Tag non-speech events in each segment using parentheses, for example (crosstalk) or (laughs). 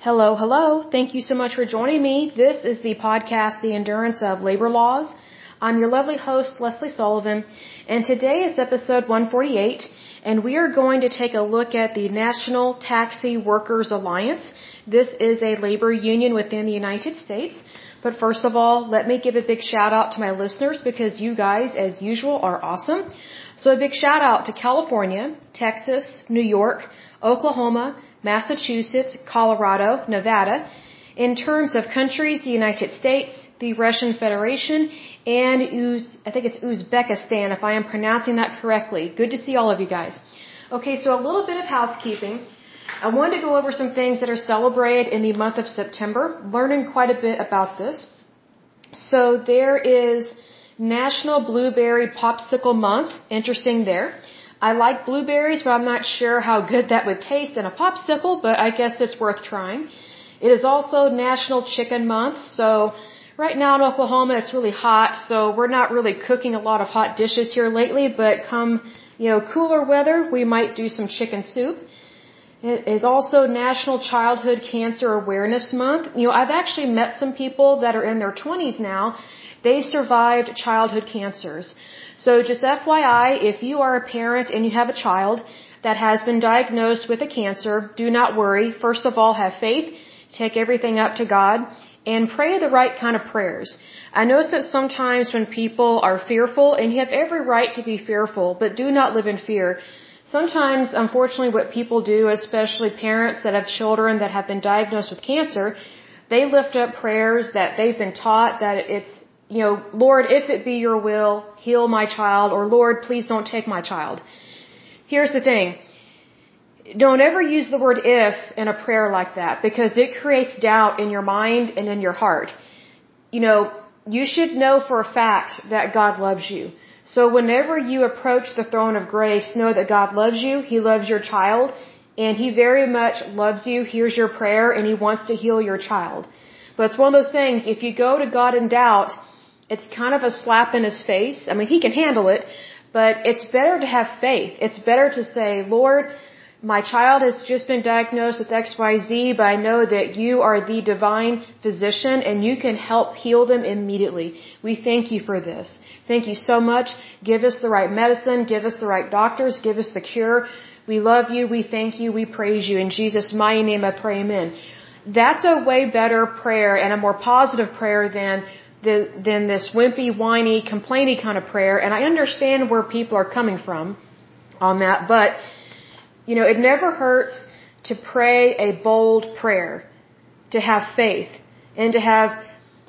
Hello, hello. Thank you so much for joining me. This is the podcast, The Endurance of Labor Laws. I'm your lovely host, Lesley Sullivan, and today is episode 148, and we are going to take a look at the National Taxi Workers Alliance. This is a labor union within the United States. But first of all, let me give a big shout out to my listeners because you guys, as usual, are awesome. So a big shout out to California, Texas, New York, Oklahoma, Massachusetts, Colorado, Nevada. In terms of countries, the United States, the Russian Federation, and Uz, I think it's Uzbekistan, if I am pronouncing that correctly. Good to see all of you guys. Okay, so a little bit of housekeeping. I wanted to go over some things that are celebrated in the month of September, learning quite a bit about this. So there is National Blueberry Popsicle Month. Interesting there. I like blueberries, but I'm not sure how good that would taste in a popsicle, but I guess it's worth trying. It is also National Chicken Month, so right now in Oklahoma it's really hot, so we're not really cooking a lot of hot dishes here lately, but come, you know, cooler weather, we might do some chicken soup. It is also National Childhood Cancer Awareness Month. You know, I've actually met some people that are in their 20s now. They survived childhood cancers. So just FYI, if you are a parent and you have a child that has been diagnosed with a cancer, do not worry. First of all, have faith, take everything up to God, and pray the right kind of prayers. I notice that sometimes when people are fearful, and you have every right to be fearful, but do not live in fear. Sometimes, unfortunately, what people do, especially parents that have children that have been diagnosed with cancer, they lift up prayers that they've been taught that it's you know, Lord, if it be your will, heal my child, or Lord, please don't take my child. Here's the thing. Don't ever use the word if in a prayer like that because it creates doubt in your mind and in your heart. You know, you should know for a fact that God loves you. So whenever you approach the throne of grace, know that God loves you, He loves your child, and He very much loves you, hears your prayer, and He wants to heal your child. But it's one of those things, if you go to God in doubt, it's kind of a slap in his face. I mean, he can handle it, but it's better to have faith. It's better to say, Lord, my child has just been diagnosed with XYZ, but I know that you are the divine physician and you can help heal them immediately. We thank you for this. Thank you so much. Give us the right medicine. Give us the right doctors. Give us the cure. We love you. We thank you. We praise you. In Jesus' mighty name I pray amen. That's a way better prayer and a more positive prayer than the, than this wimpy, whiny, complainy kind of prayer. And I understand where people are coming from on that, but, you know, it never hurts to pray a bold prayer, to have faith, and to have,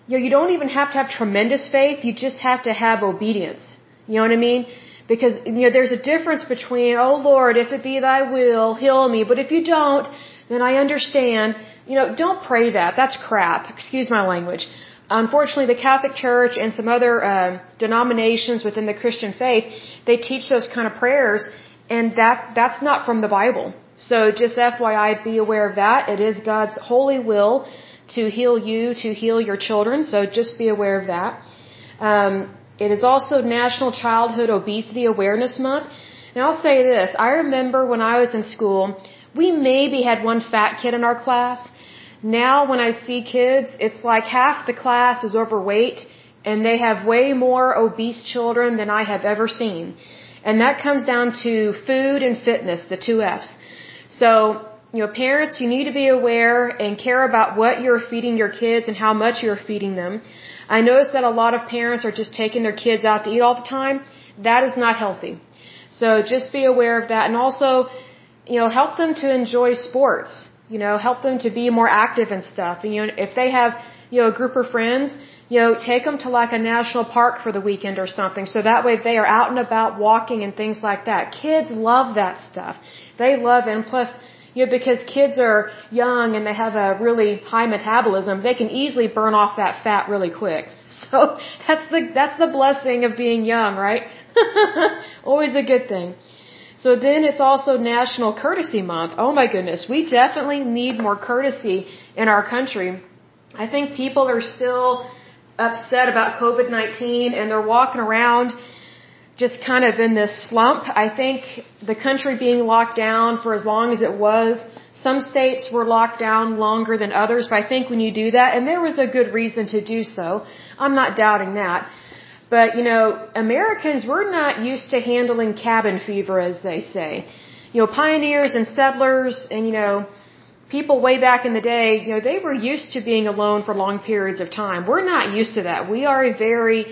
you know, you don't even have to have tremendous faith, you just have to have obedience. You know what I mean? Because, you know, there's a difference between, oh Lord, if it be thy will, heal me, but if you don't, then I understand. You know, don't pray that. That's crap. Excuse my language. Unfortunately, the Catholic Church and some other uh, denominations within the Christian faith, they teach those kind of prayers, and that that's not from the Bible. So just FYI, be aware of that. It is God's holy will to heal you, to heal your children. So just be aware of that. Um, it is also National Childhood Obesity Awareness Month. And I'll say this: I remember when I was in school, we maybe had one fat kid in our class now when I see kids, it's like half the class is overweight and they have way more obese children than I have ever seen. And that comes down to food and fitness, the two F's. So, you know, parents, you need to be aware and care about what you're feeding your kids and how much you're feeding them. I notice that a lot of parents are just taking their kids out to eat all the time. That is not healthy. So just be aware of that and also, you know, help them to enjoy sports you know, help them to be more active and stuff. And, you know, if they have, you know, a group of friends, you know, take them to like a national park for the weekend or something. So that way they are out and about walking and things like that. Kids love that stuff. They love it. And plus, you know, because kids are young and they have a really high metabolism, they can easily burn off that fat really quick. (laughs) So that's the, that's the blessing of being young, right? (laughs) Always a good thing. So then it's also National Courtesy Month. Oh my goodness, we definitely need more courtesy in our country. I think people are still upset about COVID-19 and they're walking around just kind of in this slump. I think the country being locked down for as long as it was Some states were locked down longer than others, but I think when you do that, and there was a good reason to do so, I'm not doubting that. But, you know, Americans, we're not used to handling cabin fever, as they say. You know, pioneers and settlers and, you know, people way back in the day, you know, they were used to being alone for long periods of time. We're not used to that. We are a very,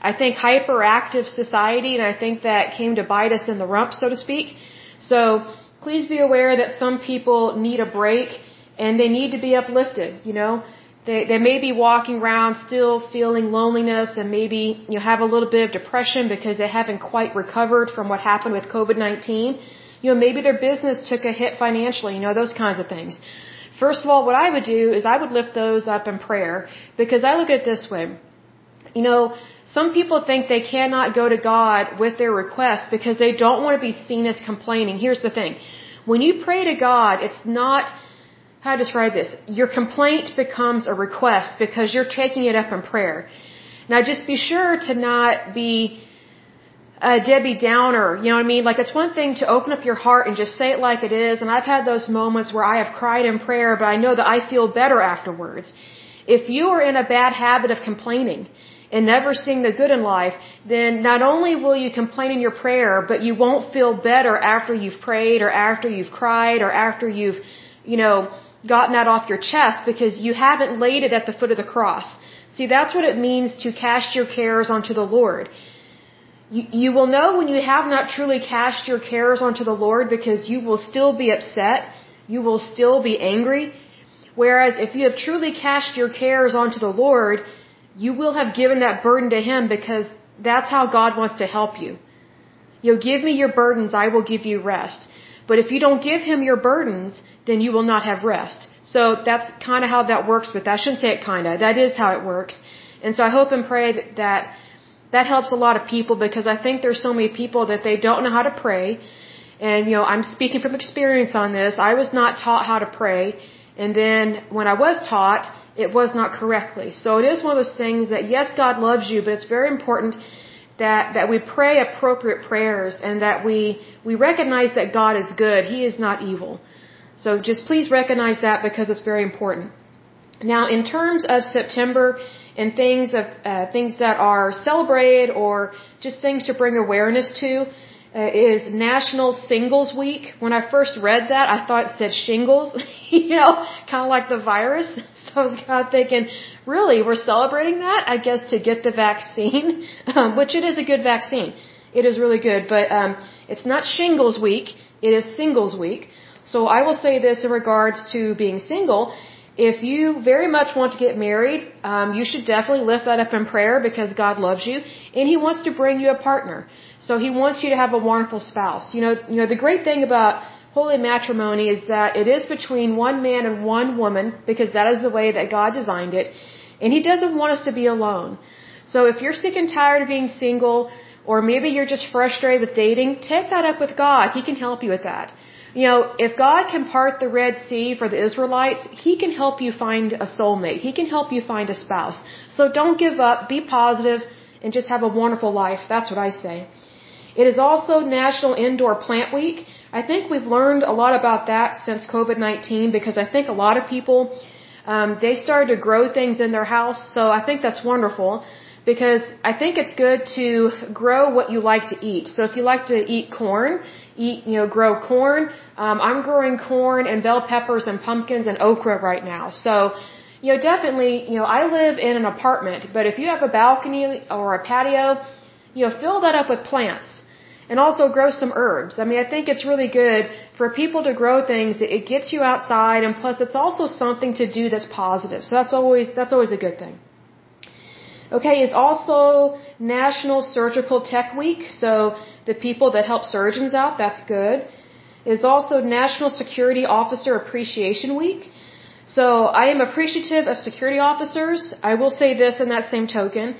I think, hyperactive society, and I think that came to bite us in the rump, so to speak. So, please be aware that some people need a break and they need to be uplifted, you know. They, they may be walking around still feeling loneliness and maybe you know, have a little bit of depression because they haven't quite recovered from what happened with COVID-19. You know, maybe their business took a hit financially, you know, those kinds of things. First of all, what I would do is I would lift those up in prayer because I look at it this way. You know, some people think they cannot go to God with their requests because they don't want to be seen as complaining. Here's the thing. When you pray to God, it's not how to describe this? Your complaint becomes a request because you're taking it up in prayer. Now just be sure to not be a Debbie Downer, you know what I mean? Like it's one thing to open up your heart and just say it like it is, and I've had those moments where I have cried in prayer, but I know that I feel better afterwards. If you are in a bad habit of complaining and never seeing the good in life, then not only will you complain in your prayer, but you won't feel better after you've prayed or after you've cried or after you've, you know, gotten that off your chest because you haven't laid it at the foot of the cross. See, that's what it means to cast your cares onto the Lord. You, you will know when you have not truly cast your cares onto the Lord because you will still be upset. You will still be angry. Whereas if you have truly cast your cares onto the Lord, you will have given that burden to Him because that's how God wants to help you. You'll give me your burdens, I will give you rest. But if you don't give him your burdens, then you will not have rest. So that's kind of how that works with, I shouldn't say it kind of, that is how it works. And so I hope and pray that, that that helps a lot of people because I think there's so many people that they don't know how to pray. And, you know, I'm speaking from experience on this. I was not taught how to pray. And then when I was taught, it was not correctly. So it is one of those things that, yes, God loves you, but it's very important that, that we pray appropriate prayers and that we, we recognize that God is good. He is not evil. So just please recognize that because it's very important. Now, in terms of September and things of uh, things that are celebrated or just things to bring awareness to, uh, is National Singles Week. When I first read that, I thought it said shingles, (laughs) you know, kind of like the virus. (laughs) So I was kind of thinking, really, we're celebrating that? I guess to get the vaccine, (laughs) um, which it is a good vaccine. It is really good, but um, it's not shingles week. It is singles week. So I will say this in regards to being single if you very much want to get married, um, you should definitely lift that up in prayer because God loves you and He wants to bring you a partner. So He wants you to have a wonderful spouse. You know, you know the great thing about holy matrimony is that it is between one man and one woman because that is the way that God designed it, and He doesn't want us to be alone. So if you're sick and tired of being single, or maybe you're just frustrated with dating, take that up with God. He can help you with that. You know, if God can part the Red Sea for the Israelites, He can help you find a soulmate. He can help you find a spouse. So don't give up, be positive, and just have a wonderful life. That's what I say. It is also National Indoor Plant Week. I think we've learned a lot about that since COVID-19 because I think a lot of people, um, they started to grow things in their house. So I think that's wonderful because I think it's good to grow what you like to eat. So if you like to eat corn, eat, you know, grow corn. Um, I'm growing corn and bell peppers and pumpkins and okra right now. So, you know, definitely, you know, I live in an apartment, but if you have a balcony or a patio, you know, fill that up with plants and also grow some herbs. I mean, I think it's really good for people to grow things. It gets you outside and plus it's also something to do that's positive. So that's always, that's always a good thing. Okay, it's also National Surgical Tech Week. So the people that help surgeons out, that's good. It's also National Security Officer Appreciation Week. So I am appreciative of security officers. I will say this in that same token.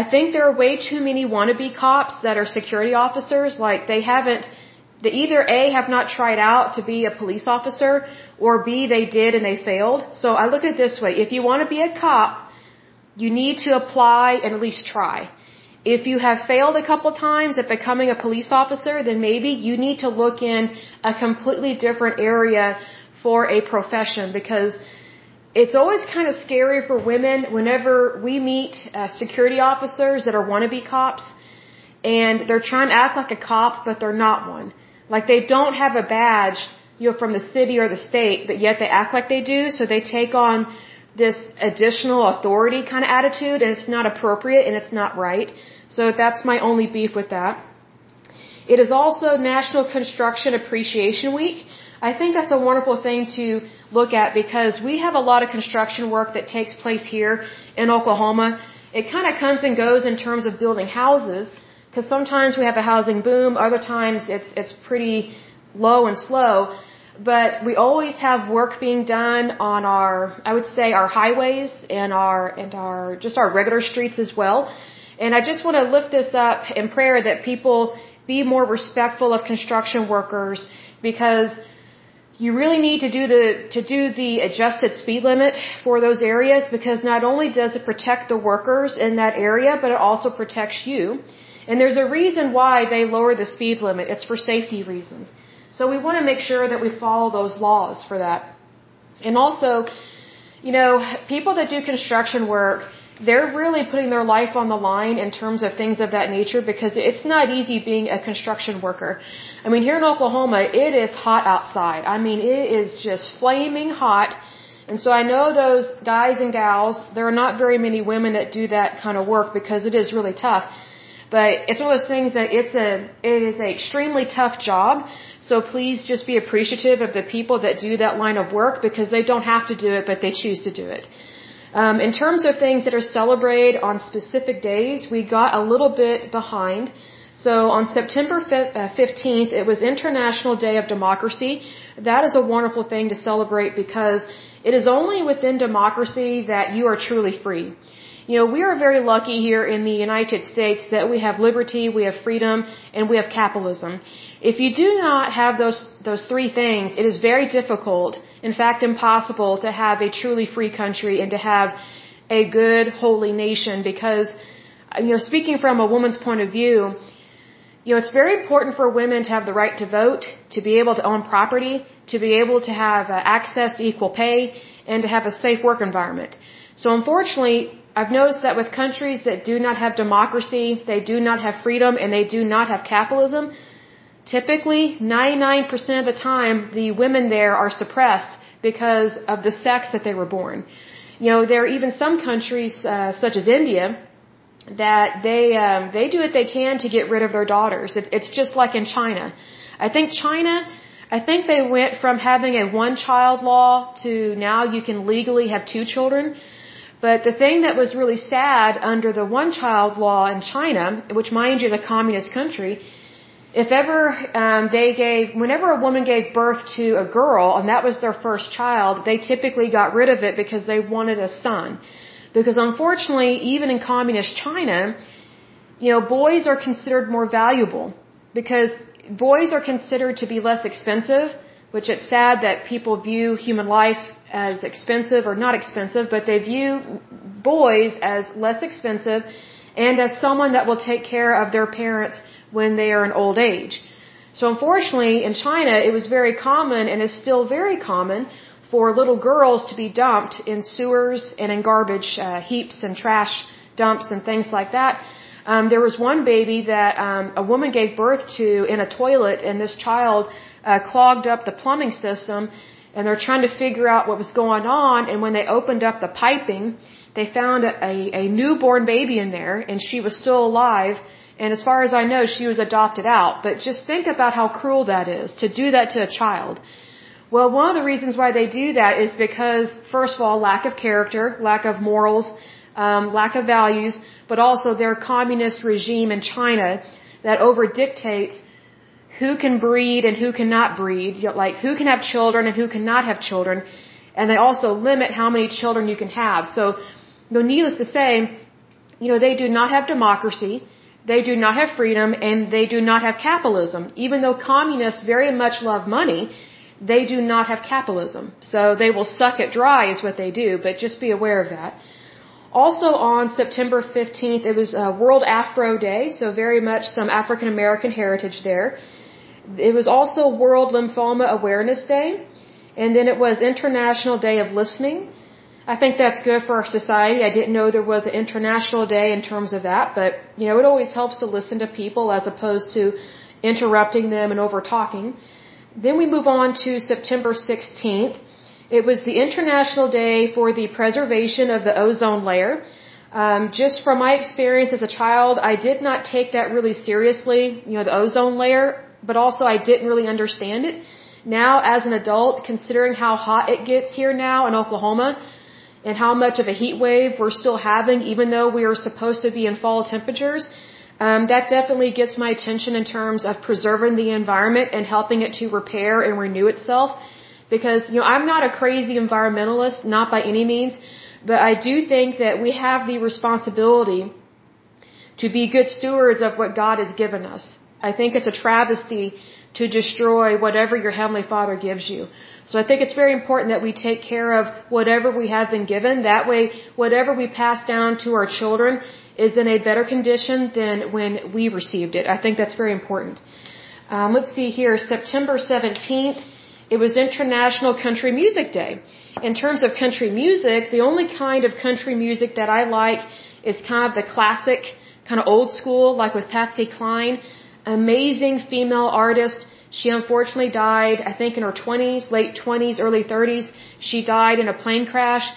I think there are way too many wannabe cops that are security officers. Like they haven't, they either A, have not tried out to be a police officer, or B, they did and they failed. So I look at it this way. If you want to be a cop, you need to apply and at least try. If you have failed a couple times at becoming a police officer, then maybe you need to look in a completely different area for a profession because it's always kind of scary for women whenever we meet uh, security officers that are wannabe cops and they're trying to act like a cop, but they're not one. Like they don't have a badge, you know, from the city or the state, but yet they act like they do, so they take on this additional authority kind of attitude and it's not appropriate and it's not right. So that's my only beef with that. It is also National Construction Appreciation Week. I think that's a wonderful thing to look at because we have a lot of construction work that takes place here in Oklahoma. It kind of comes and goes in terms of building houses because sometimes we have a housing boom, other times it's it's pretty low and slow. But we always have work being done on our I would say our highways and our and our just our regular streets as well. And I just want to lift this up in prayer that people be more respectful of construction workers because you really need to do the to do the adjusted speed limit for those areas because not only does it protect the workers in that area but it also protects you. And there's a reason why they lower the speed limit. It's for safety reasons. So we want to make sure that we follow those laws for that. And also, you know, people that do construction work, they're really putting their life on the line in terms of things of that nature because it's not easy being a construction worker. I mean, here in Oklahoma, it is hot outside. I mean, it is just flaming hot. And so I know those guys and gals, there are not very many women that do that kind of work because it is really tough. But it's one of those things that it's a, it is an extremely tough job. So please just be appreciative of the people that do that line of work because they don't have to do it, but they choose to do it. Um, in terms of things that are celebrated on specific days, we got a little bit behind. So on September 15th, it was International Day of Democracy. That is a wonderful thing to celebrate because it is only within democracy that you are truly free. You know, we are very lucky here in the United States that we have liberty, we have freedom, and we have capitalism. If you do not have those those three things, it is very difficult, in fact impossible to have a truly free country and to have a good holy nation because you know, speaking from a woman's point of view, you know, it's very important for women to have the right to vote, to be able to own property, to be able to have uh, access to equal pay, and to have a safe work environment. So unfortunately, I've noticed that with countries that do not have democracy, they do not have freedom, and they do not have capitalism, typically 99% of the time the women there are suppressed because of the sex that they were born. You know, there are even some countries, uh, such as India, that they um, they do what they can to get rid of their daughters. It, it's just like in China. I think China, I think they went from having a one-child law to now you can legally have two children. But the thing that was really sad under the one-child law in China, which mind you is a communist country, if ever um, they gave, whenever a woman gave birth to a girl and that was their first child, they typically got rid of it because they wanted a son. Because unfortunately, even in communist China, you know, boys are considered more valuable because boys are considered to be less expensive, which it's sad that people view human life as expensive or not expensive, but they view boys as less expensive and as someone that will take care of their parents when they are in old age. So unfortunately, in China, it was very common and is still very common for little girls to be dumped in sewers and in garbage uh, heaps and trash dumps and things like that. Um, there was one baby that um, a woman gave birth to in a toilet, and this child uh, clogged up the plumbing system, and they're trying to figure out what was going on. And when they opened up the piping, they found a, a, a newborn baby in there, and she was still alive. And as far as I know, she was adopted out. But just think about how cruel that is to do that to a child. Well, one of the reasons why they do that is because, first of all, lack of character, lack of morals, um, lack of values, but also their communist regime in China that over dictates who can breed and who cannot breed, like who can have children and who cannot have children, and they also limit how many children you can have. So, you know, needless to say, you know, they do not have democracy, they do not have freedom, and they do not have capitalism. Even though communists very much love money, they do not have capitalism. So they will suck it dry is what they do, but just be aware of that. Also on September 15th, it was uh, World Afro Day, so very much some African American heritage there. It was also World Lymphoma Awareness Day. And then it was International Day of Listening. I think that's good for our society. I didn't know there was an international day in terms of that, but you know, it always helps to listen to people as opposed to interrupting them and over talking. Then we move on to September 16th. It was the International Day for the Preservation of the Ozone Layer. Um, just from my experience as a child, I did not take that really seriously, you know, the ozone layer, but also I didn't really understand it. Now, as an adult, considering how hot it gets here now in Oklahoma and how much of a heat wave we're still having, even though we are supposed to be in fall temperatures, um, that definitely gets my attention in terms of preserving the environment and helping it to repair and renew itself. Because, you know, I'm not a crazy environmentalist, not by any means, but I do think that we have the responsibility to be good stewards of what God has given us. I think it's a travesty to destroy whatever your Heavenly Father gives you. So I think it's very important that we take care of whatever we have been given. That way, whatever we pass down to our children is in a better condition than when we received it. I think that's very important. Um, let's see here, September 17th, it was International Country Music Day. In terms of country music, the only kind of country music that I like is kind of the classic, kind of old school, like with Patsy Cline. Amazing female artist. She unfortunately died, I think in her 20s, late 20s, early 30s. She died in a plane crash.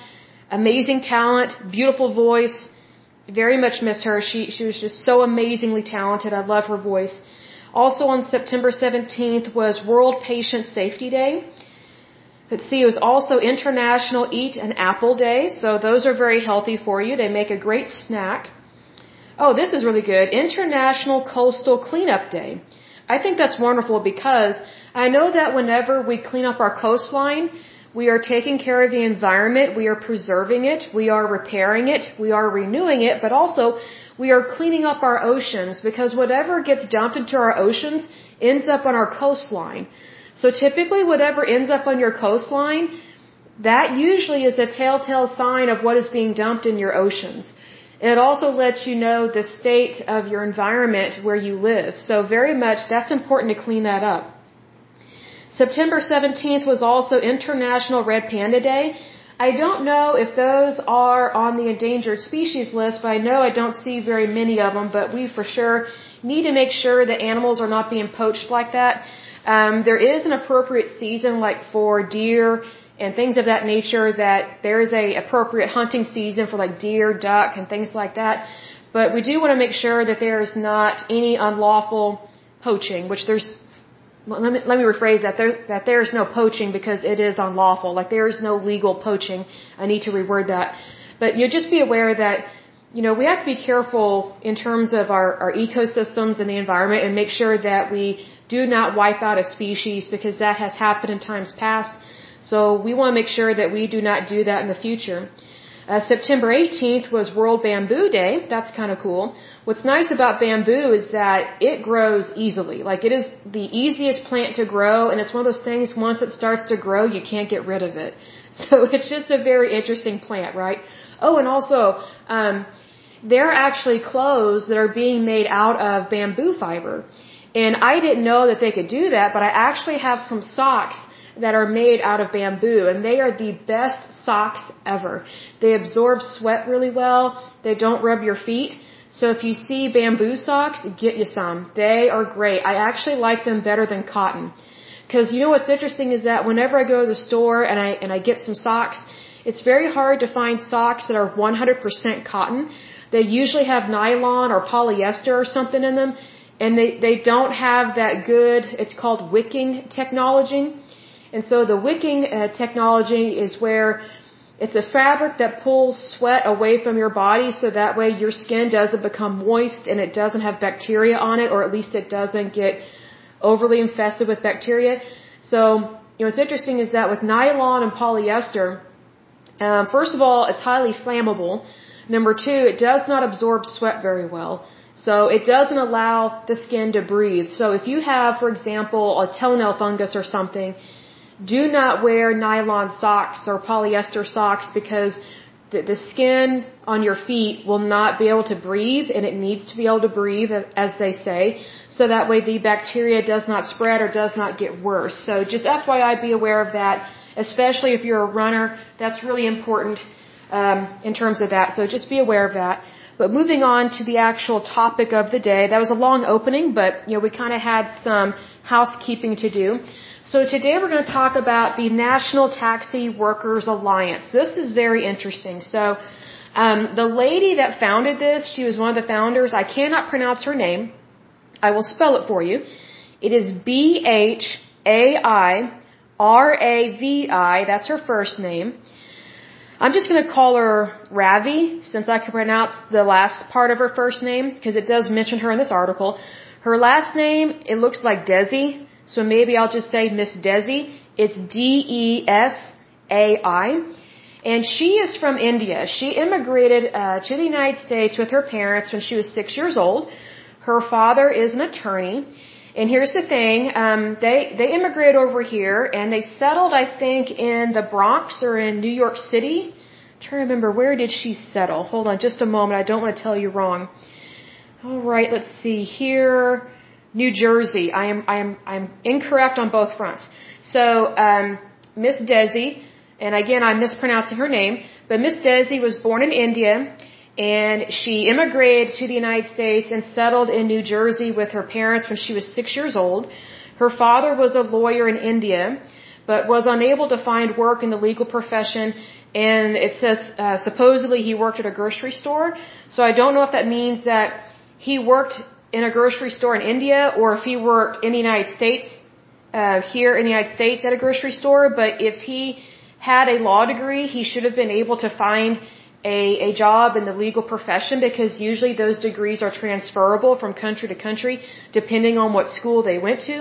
Amazing talent, beautiful voice very much miss her. She she was just so amazingly talented. I love her voice. Also on September 17th was World Patient Safety Day. Let's see, it was also International Eat an Apple Day. So those are very healthy for you. They make a great snack. Oh, this is really good. International Coastal Cleanup Day. I think that's wonderful because I know that whenever we clean up our coastline, we are taking care of the environment. We are preserving it. We are repairing it. We are renewing it. But also, we are cleaning up our oceans because whatever gets dumped into our oceans ends up on our coastline. So typically, whatever ends up on your coastline, that usually is a telltale sign of what is being dumped in your oceans. It also lets you know the state of your environment where you live. So very much that's important to clean that up. September 17th was also International Red Panda Day. I don't know if those are on the endangered species list, but I know I don't see very many of them, but we for sure need to make sure that animals are not being poached like that. Um, there is an appropriate season like for deer and things of that nature that there is a appropriate hunting season for like deer, duck, and things like that. But we do want to make sure that there is not any unlawful poaching, which there's let me let me rephrase that there that there is no poaching because it is unlawful. Like there is no legal poaching. I need to reword that. But you just be aware that you know we have to be careful in terms of our, our ecosystems and the environment and make sure that we do not wipe out a species because that has happened in times past. So we want to make sure that we do not do that in the future. Uh, September 18th was World Bamboo Day. That's kind of cool. What's nice about bamboo is that it grows easily. Like it is the easiest plant to grow and it's one of those things once it starts to grow, you can't get rid of it. (laughs) So it's just a very interesting plant, right? Oh, and also, um, there are actually clothes that are being made out of bamboo fiber. And I didn't know that they could do that, but I actually have some socks that are made out of bamboo and they are the best socks ever. They absorb sweat really well. They don't rub your feet. So if you see bamboo socks, get you some. They are great. I actually like them better than cotton. Cause you know what's interesting is that whenever I go to the store and I, and I get some socks, it's very hard to find socks that are 100% cotton. They usually have nylon or polyester or something in them and they, they don't have that good, it's called wicking technology. And so the wicking uh, technology is where it's a fabric that pulls sweat away from your body so that way your skin doesn't become moist and it doesn't have bacteria on it or at least it doesn't get overly infested with bacteria. So, you know, what's interesting is that with nylon and polyester, um, first of all, it's highly flammable. Number two, it does not absorb sweat very well. So it doesn't allow the skin to breathe. So if you have, for example, a toenail fungus or something, do not wear nylon socks or polyester socks because the, the skin on your feet will not be able to breathe and it needs to be able to breathe as they say so that way the bacteria does not spread or does not get worse so just FYI be aware of that especially if you're a runner. That's really important um, in terms of that. So just be aware of that. But moving on to the actual topic of the day, that was a long opening, but you know we kind of had some housekeeping to do. So today we're going to talk about the National Taxi Workers Alliance. This is very interesting. So um, the lady that founded this, she was one of the founders. I cannot pronounce her name. I will spell it for you. It is B H A I R A V I. That's her first name. I'm just going to call her Ravi since I can pronounce the last part of her first name because it does mention her in this article. Her last name, it looks like Desi, so maybe I'll just say Miss Desi. It's D-E-S-A-I. And she is from India. She immigrated uh, to the United States with her parents when she was six years old. Her father is an attorney. And here's the thing, um, they they immigrated over here and they settled, I think, in the Bronx or in New York City. I'm trying to remember where did she settle? Hold on, just a moment. I don't want to tell you wrong. All right, let's see here. New Jersey. I am I am I'm incorrect on both fronts. So um, Miss Desi, and again I'm mispronouncing her name, but Miss Desi was born in India and she immigrated to the United States and settled in New Jersey with her parents when she was six years old. Her father was a lawyer in India, but was unable to find work in the legal profession. And it says uh, supposedly he worked at a grocery store. So I don't know if that means that he worked in a grocery store in India or if he worked in the United States, uh, here in the United States at a grocery store. But if he had a law degree, he should have been able to find a, a job in the legal profession because usually those degrees are transferable from country to country depending on what school they went to.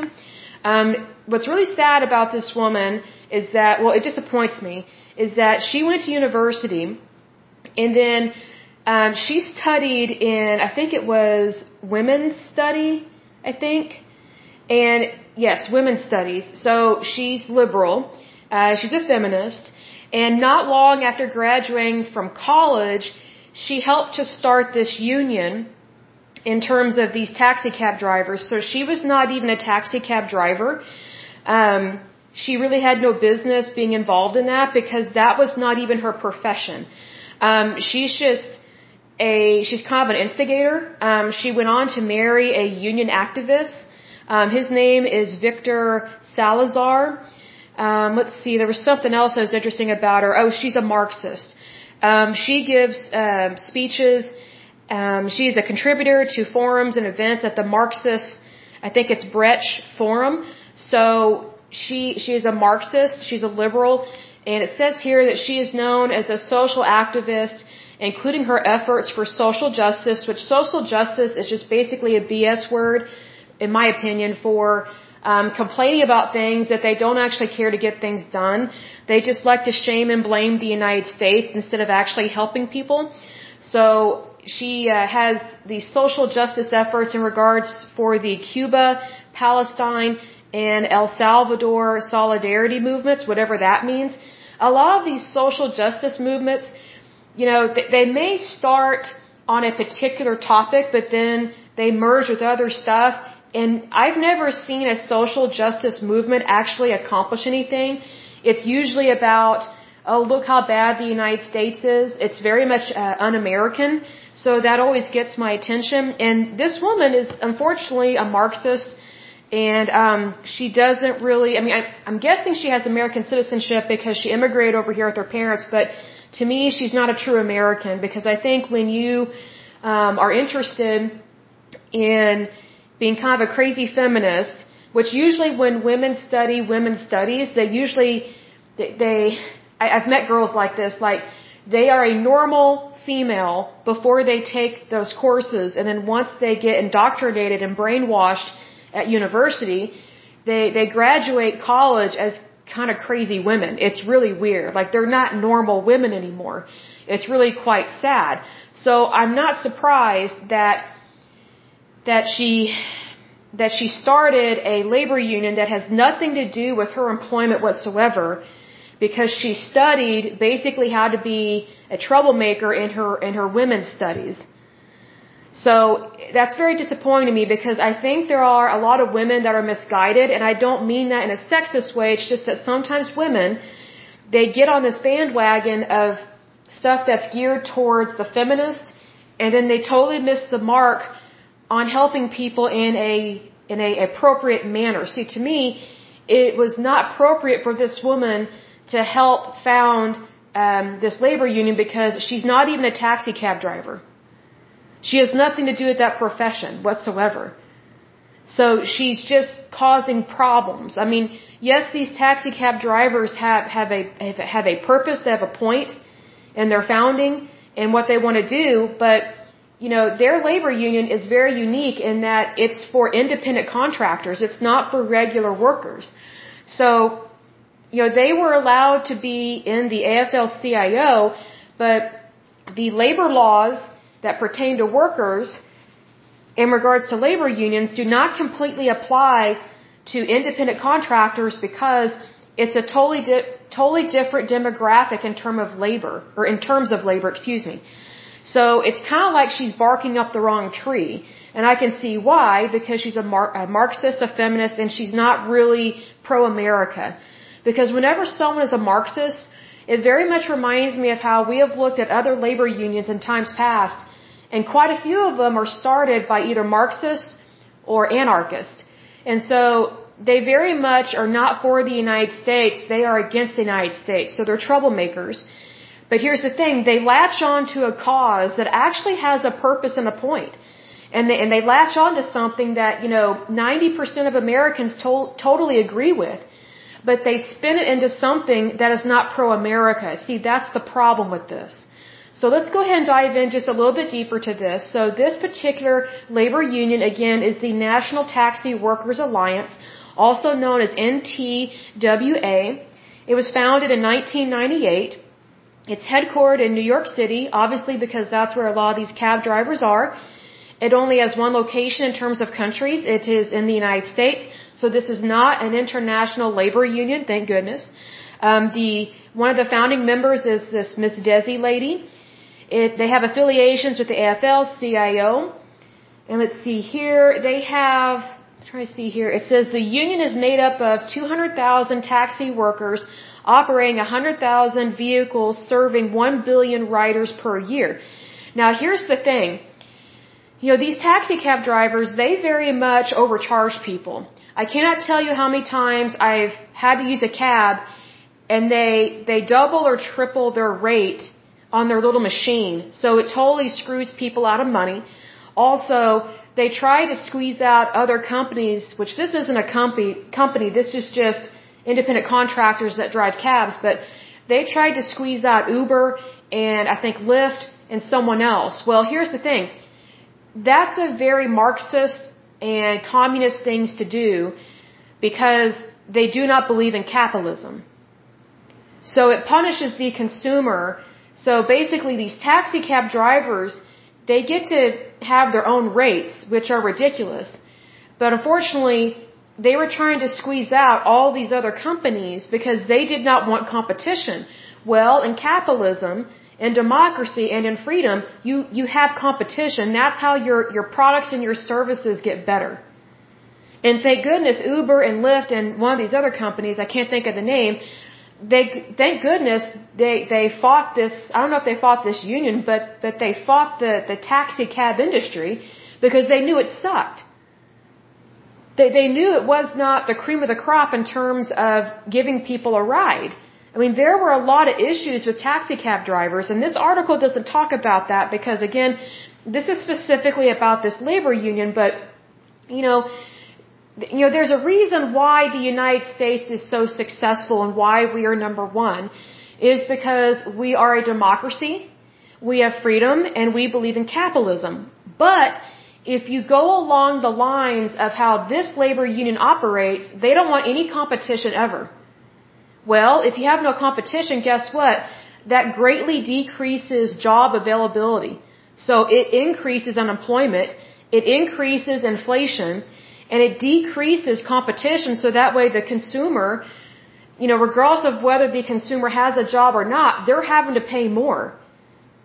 Um, what's really sad about this woman is that, well, it disappoints me, is that she went to university and then um, she studied in, I think it was women's study, I think. And yes, women's studies. So she's liberal. Uh, she's a feminist. And not long after graduating from college, she helped to start this union in terms of these taxi cab drivers. So she was not even a taxi cab driver. Um, she really had no business being involved in that because that was not even her profession. Um, she's just a she's kind of an instigator. Um, she went on to marry a union activist. Um, his name is Victor Salazar. Um, let's see, there was something else that was interesting about her. Oh, she's a Marxist. Um, she gives um, speeches. Um, she's a contributor to forums and events at the Marxist, I think it's Brecht Forum. So she she is a Marxist. She's a liberal, and it says here that she is known as a social activist, including her efforts for social justice. Which social justice is just basically a BS word, in my opinion, for um, complaining about things that they don't actually care to get things done. They just like to shame and blame the United States instead of actually helping people. So she uh, has these social justice efforts in regards for the Cuba, Palestine, and El Salvador solidarity movements, whatever that means. A lot of these social justice movements, you know, they, they may start on a particular topic, but then they merge with other stuff and I've never seen a social justice movement actually accomplish anything. It's usually about, oh, look how bad the United States is. It's very much uh, un-American. So that always gets my attention. And this woman is unfortunately a Marxist. And um, she doesn't really, I mean, I, I'm guessing she has American citizenship because she immigrated over here with her parents. But to me, she's not a true American because I think when you um, are interested in being kind of a crazy feminist, which usually when women study women's studies, they usually, they, they I, I've met girls like this, like, they are a normal female before they take those courses, and then once they get indoctrinated and brainwashed at university, they, they graduate college as kind of crazy women. It's really weird. Like, they're not normal women anymore. It's really quite sad. So I'm not surprised that that she that she started a labor union that has nothing to do with her employment whatsoever because she studied basically how to be a troublemaker in her in her women's studies. So that's very disappointing to me because I think there are a lot of women that are misguided and I don't mean that in a sexist way, it's just that sometimes women they get on this bandwagon of stuff that's geared towards the feminist, and then they totally miss the mark on helping people in a in a appropriate manner. See, to me, it was not appropriate for this woman to help found um, this labor union because she's not even a taxi cab driver. She has nothing to do with that profession whatsoever. So she's just causing problems. I mean, yes, these taxi cab drivers have, have a, have a purpose, they have a point in their founding and what they want to do, but, you know, their labor union is very unique in that it's for independent contractors. It's not for regular workers. So, you know, they were allowed to be in the AFL-CIO, but the labor laws that pertain to workers in regards to labor unions do not completely apply to independent contractors because it's a totally di- totally different demographic in terms of labor or in terms of labor, excuse me. So it's kind of like she's barking up the wrong tree. And I can see why because she's a, Mar- a Marxist, a feminist, and she's not really pro-America. Because whenever someone is a Marxist, it very much reminds me of how we have looked at other labor unions in times past and quite a few of them are started by either Marxists or anarchists. And so they very much are not for the United States, they are against the United States. So they're troublemakers. But here's the thing, they latch on to a cause that actually has a purpose and a point. And they, and they latch on to something that, you know, 90% of Americans to- totally agree with. But they spin it into something that is not pro-America. See, that's the problem with this. So let's go ahead and dive in just a little bit deeper to this. So this particular labor union, again, is the National Taxi Workers Alliance, also known as NTWA. It was founded in 1998. It's headquartered in New York City, obviously because that's where a lot of these cab drivers are. It only has one location in terms of countries. It is in the United States. So this is not an international labor union, thank goodness. Um, the one of the founding members is this Miss Desi lady. It, they have affiliations with the AFL, CIO. And let's see here, they have, try to see here, it says the union is made up of 200,000 taxi workers operating 100,000 vehicles serving 1 billion riders per year. Now here's the thing. You know, these taxi cab drivers, they very much overcharge people. I cannot tell you how many times I've had to use a cab and they, they double or triple their rate on their little machine. So it totally screws people out of money. Also, they try to squeeze out other companies, which this isn't a company, company, this is just independent contractors that drive cabs, but they tried to squeeze out Uber and I think Lyft and someone else. Well, here's the thing. That's a very Marxist and communist things to do because they do not believe in capitalism. So it punishes the consumer so basically these taxi cab drivers, they get to have their own rates, which are ridiculous. But unfortunately, they were trying to squeeze out all these other companies because they did not want competition. Well, in capitalism, in democracy, and in freedom, you, you have competition. That's how your, your products and your services get better. And thank goodness Uber and Lyft and one of these other companies, I can't think of the name, they thank goodness they they fought this I don't know if they fought this union but but they fought the the taxi cab industry because they knew it sucked. They they knew it was not the cream of the crop in terms of giving people a ride. I mean there were a lot of issues with taxi cab drivers and this article doesn't talk about that because again this is specifically about this labor union but you know you know, there's a reason why the United States is so successful and why we are number one is because we are a democracy, we have freedom, and we believe in capitalism. But if you go along the lines of how this labor union operates, they don't want any competition ever. Well, if you have no competition, guess what? That greatly decreases job availability. So it increases unemployment, it increases inflation, and it decreases competition so that way the consumer, you know, regardless of whether the consumer has a job or not, they're having to pay more.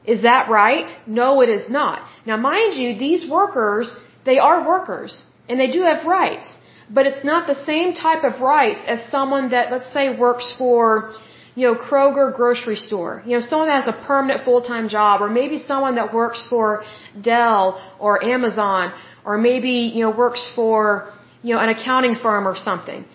Is that right? No, it is not. Now mind you, these workers, they are workers and they do have rights, but it's not the same type of rights as someone that let's say works for, you know, Kroger grocery store. You know, someone that has a permanent full-time job, or maybe someone that works for Dell or Amazon, or maybe, you know, works for, you know, an accounting firm or something.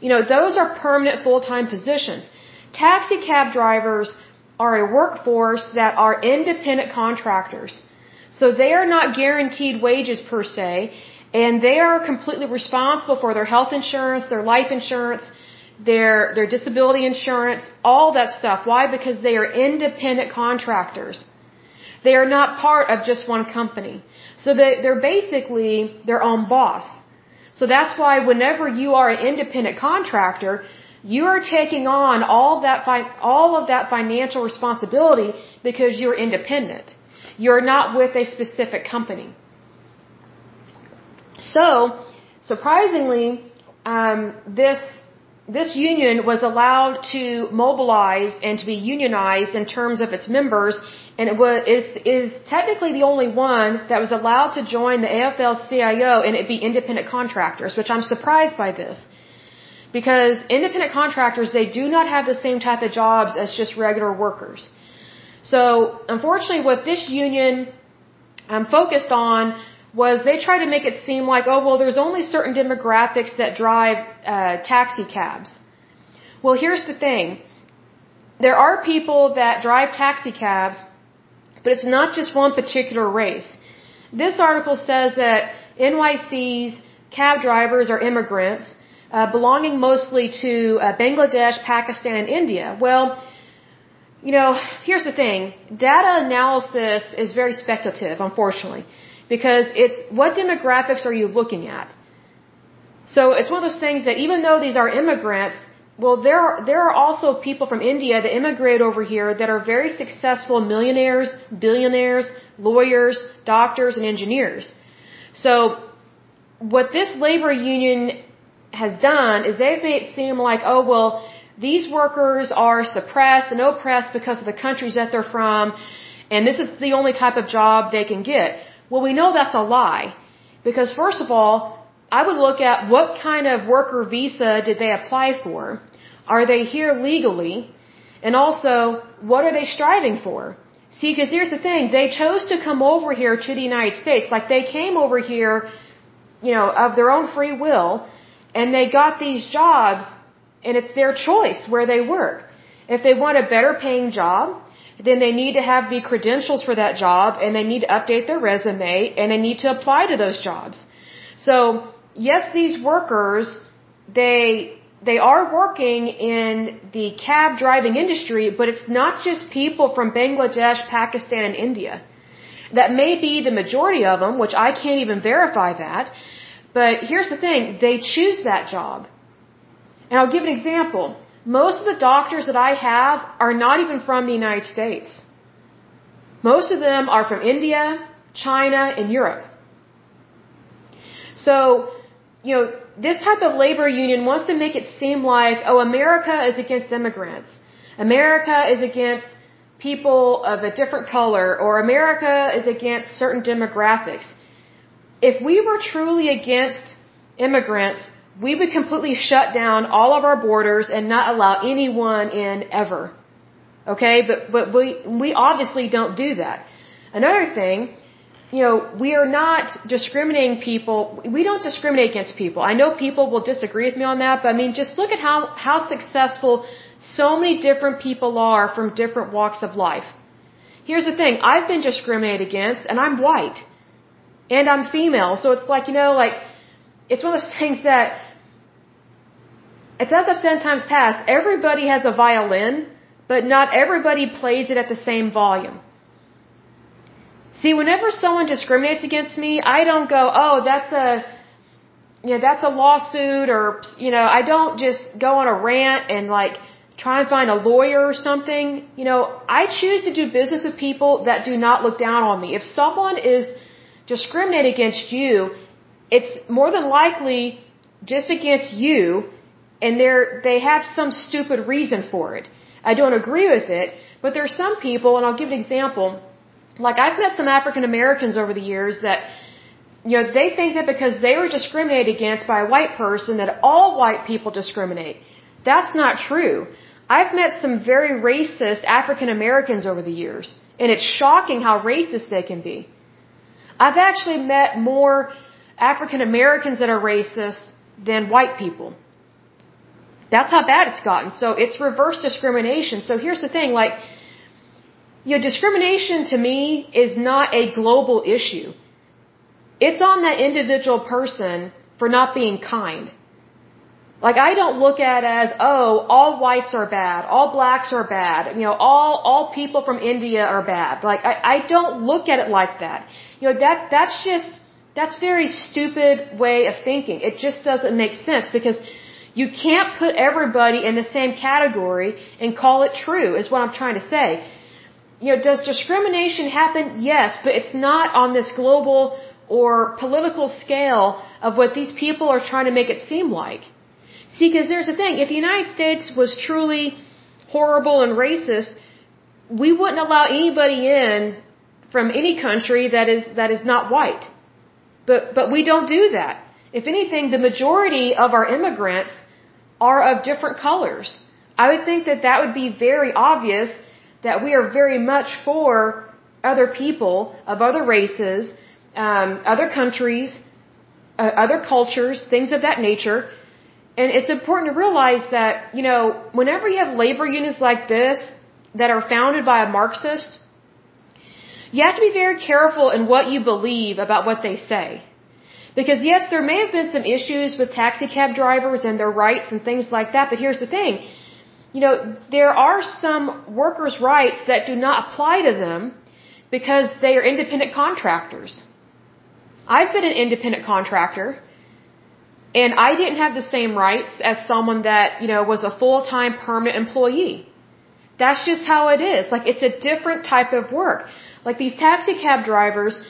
You know, those are permanent full-time positions. Taxi cab drivers are a workforce that are independent contractors. So they are not guaranteed wages per se, and they are completely responsible for their health insurance, their life insurance, their their disability insurance, all that stuff. Why? Because they are independent contractors. They are not part of just one company. So they, they're basically their own boss. So that's why whenever you are an independent contractor, you are taking on all that all of that financial responsibility because you're independent. You're not with a specific company. So, surprisingly, um, this this union was allowed to mobilize and to be unionized in terms of its members, and it was is is technically the only one that was allowed to join the AFL-CIO and it be independent contractors, which I'm surprised by this, because independent contractors they do not have the same type of jobs as just regular workers. So, unfortunately, what this union um, focused on was they tried to make it seem like, oh, well, there's only certain demographics that drive uh, taxi cabs. Well, here's the thing. There are people that drive taxi cabs, but it's not just one particular race. This article says that NYC's cab drivers are immigrants, uh, belonging mostly to uh, Bangladesh, Pakistan, and India. Well, you know, here's the thing. Data analysis is very speculative, unfortunately because it's what demographics are you looking at? So it's one of those things that even though these are immigrants, well, there are, there are also people from India that immigrate over here that are very successful millionaires, billionaires, lawyers, doctors, and engineers. So what this labor union has done is they've made it seem like, oh, well, these workers are suppressed and oppressed because of the countries that they're from, and this is the only type of job they can get. Well, we know that's a lie. Because first of all, I would look at what kind of worker visa did they apply for? Are they here legally? And also, what are they striving for? See, because here's the thing, they chose to come over here to the United States. Like they came over here, you know, of their own free will, and they got these jobs, and it's their choice where they work. If they want a better paying job, then they need to have the credentials for that job and they need to update their resume and they need to apply to those jobs. So, yes, these workers, they, they are working in the cab driving industry, but it's not just people from Bangladesh, Pakistan, and India. That may be the majority of them, which I can't even verify that. But here's the thing, they choose that job. And I'll give an example. Most of the doctors that I have are not even from the United States. Most of them are from India, China, and Europe. So, you know, this type of labor union wants to make it seem like, oh, America is against immigrants. America is against people of a different color, or America is against certain demographics. If we were truly against immigrants, we would completely shut down all of our borders and not allow anyone in ever. Okay, but but we we obviously don't do that. Another thing, you know, we are not discriminating people. We don't discriminate against people. I know people will disagree with me on that, but I mean, just look at how how successful so many different people are from different walks of life. Here's the thing: I've been discriminated against, and I'm white, and I'm female, so it's like you know, like it's one of those (laughs) things that it's as I've said times past, everybody has a violin, but not everybody plays it at the same volume. See, whenever someone discriminates against me, I don't go, oh, that's a, you know, that's a lawsuit or, you know, I don't just go on a rant and like try and find a lawyer or something. You know, I choose to do business with people that do not look down on me. If someone is discriminating against you, it's more than likely just against you and they're, they have some stupid reason for it. I don't agree with it, but there are some people, and I'll give an example. Like I've met some African Americans over the years that, you know, they think that because they were discriminated against by a white person that all white people discriminate. That's not true. I've met some very racist African Americans over the years, and it's shocking how racist they can be. I've actually met more African Americans that are racist than white people. That's how bad it's gotten. So it's reverse discrimination. So here's the thing, like, you know, discrimination to me is not a global issue. It's on that individual person for not being kind. Like I don't look at it as, oh, all whites are bad, all blacks are bad, you know, all, all people from India are bad. Like I, I don't look at it like that. You know, that, that's just, that's very stupid way of thinking. It just doesn't make sense because you can't put everybody in the same category and call it true is what I'm trying to say. You know, does discrimination happen? Yes, but it's not on this global or political scale of what these people are trying to make it seem like. See, because there's the thing, if the United States was truly horrible and racist, we wouldn't allow anybody in from any country that is that is not white. But but we don't do that. If anything, the majority of our immigrants are of different colors. I would think that that would be very obvious that we are very much for other people of other races um, other countries, uh, other cultures, things of that nature. And it's important to realize that, you know, whenever you have labor unions like this that are founded by a Marxist, you have to be very careful in what you believe about what they say. Because yes, there may have been some issues with taxi cab drivers and their rights and things like that, but here's the thing. You know, there are some workers' rights that do not apply to them because they are independent contractors. I've been an independent contractor and I didn't have the same rights as someone that, you know, was a full-time permanent employee. That's just how it is. Like it's a different type of work. Like these taxi cab drivers,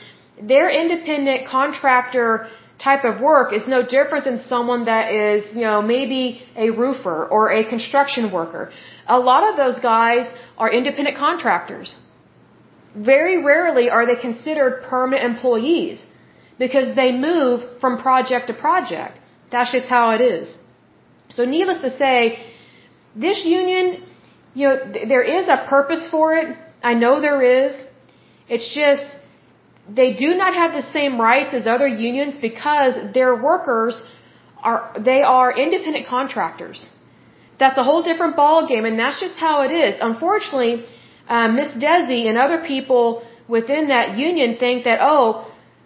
their independent contractor type of work is no different than someone that is, you know, maybe a roofer or a construction worker. A lot of those guys are independent contractors. Very rarely are they considered permanent employees because they move from project to project. That's just how it is. So needless to say, this union, you know, th there is a purpose for it. I know there is. It's just, they do not have the same rights as other unions because their workers are, they are independent contractors. That's a whole different ballgame and that's just how it is. Unfortunately, uh, Miss Desi and other people within that union think that, oh,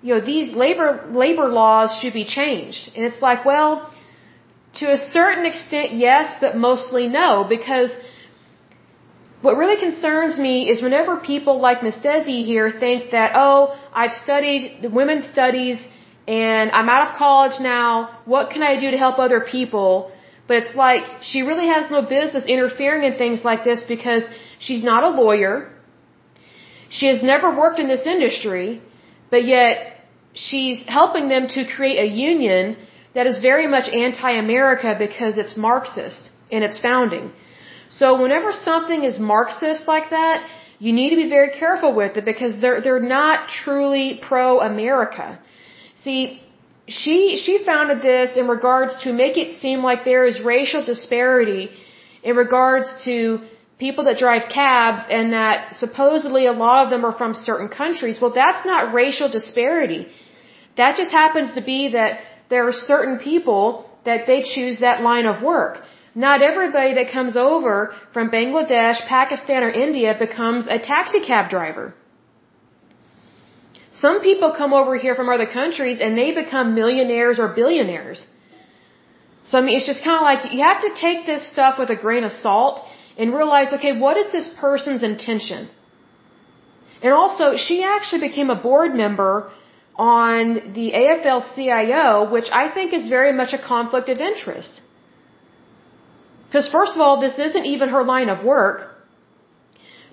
you know, these labor, labor laws should be changed. And it's like, well, to a certain extent, yes, but mostly no, because what really concerns me is whenever people like Miss Desi here think that, oh, I've studied the women's studies and I'm out of college now, what can I do to help other people? But it's like, she really has no business interfering in things like this because she's not a lawyer. She has never worked in this industry. But yet, she's helping them to create a union that is very much anti-America because it's Marxist in its founding. So whenever something is Marxist like that, you need to be very careful with it because they're they're not truly pro-America. See, she she founded this in regards to make it seem like there is racial disparity in regards to people that drive cabs and that supposedly a lot of them are from certain countries. Well, that's not racial disparity. That just happens to be that there are certain people that they choose that line of work. Not everybody that comes over from Bangladesh, Pakistan, or India becomes a taxi cab driver. Some people come over here from other countries and they become millionaires or billionaires. So I mean, it's just kind of like you have to take this stuff with a grain of salt and realize, okay, what is this person's intention? And also, she actually became a board member on the AFL-CIO, which I think is very much a conflict of interest. Because first of all, this isn't even her line of work.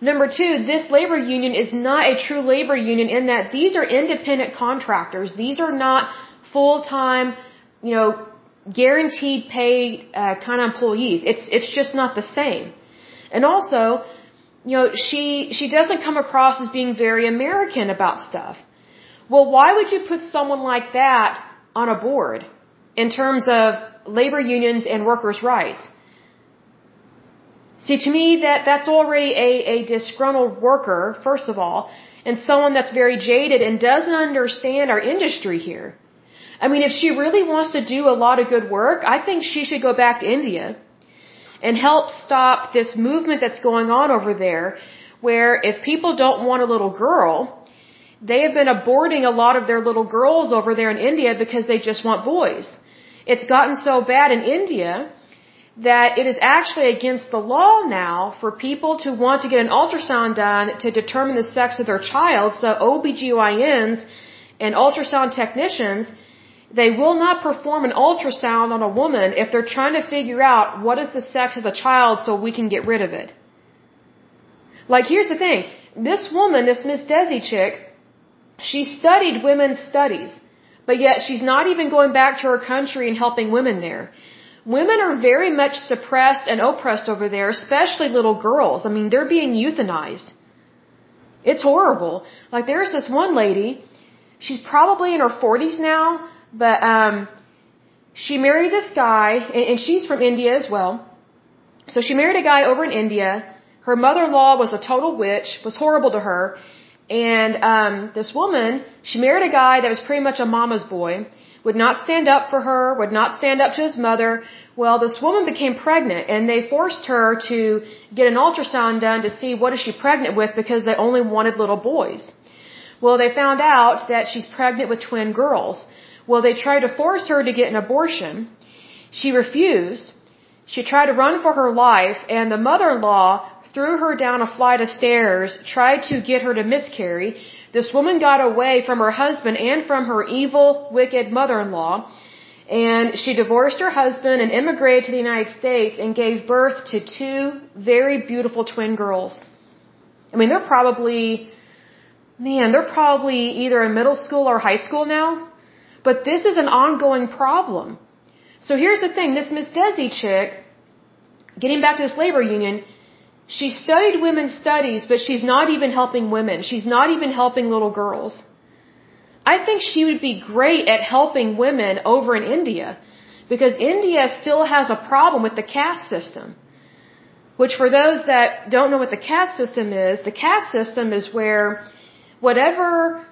Number two, this labor union is not a true labor union in that these are independent contractors. These are not full-time, you know, guaranteed paid uh, kind of employees. It's it's just not the same. And also, you know, she, she doesn't come across as being very American about stuff. Well, why would you put someone like that on a board in terms of labor unions and workers' rights? See, to me, that, that's already a, a disgruntled worker, first of all, and someone that's very jaded and doesn't understand our industry here. I mean, if she really wants to do a lot of good work, I think she should go back to India and help stop this movement that's going on over there where if people don't want a little girl, they have been aborting a lot of their little girls over there in India because they just want boys. It's gotten so bad in India that it is actually against the law now for people to want to get an ultrasound done to determine the sex of their child. So OBGYNs and ultrasound technicians, they will not perform an ultrasound on a woman if they're trying to figure out what is the sex of the child so we can get rid of it. Like here's the thing, this woman, this Miss Desi chick, she studied women's studies, but yet she's not even going back to her country and helping women there. Women are very much suppressed and oppressed over there, especially little girls. I mean, they're being euthanized. It's horrible. Like there's this one lady, she's probably in her 40s now, but um she married this guy and, and she's from India as well. So she married a guy over in India. Her mother-in-law was a total witch, was horrible to her, and um, this woman, she married a guy that was pretty much a mama's boy, would not stand up for her, would not stand up to his mother. Well, this woman became pregnant, and they forced her to get an ultrasound done to see what is she pregnant with because they only wanted little boys. Well, they found out that she's pregnant with twin girls. Well, they tried to force her to get an abortion. She refused. She tried to run for her life, and the mother-in-law threw her down a flight of stairs, tried to get her to miscarry. This woman got away from her husband and from her evil, wicked mother-in-law. And she divorced her husband and immigrated to the United States and gave birth to two very beautiful twin girls. I mean, they're probably, man, they're probably either in middle school or high school now. But this is an ongoing problem. So here's the thing, this Miss Desi chick, getting back to this labor union, she studied women's studies, but she's not even helping women. She's not even helping little girls. I think she would be great at helping women over in India because India still has a problem with the caste system. Which for those that don't know what the caste system is, the caste system is where whatever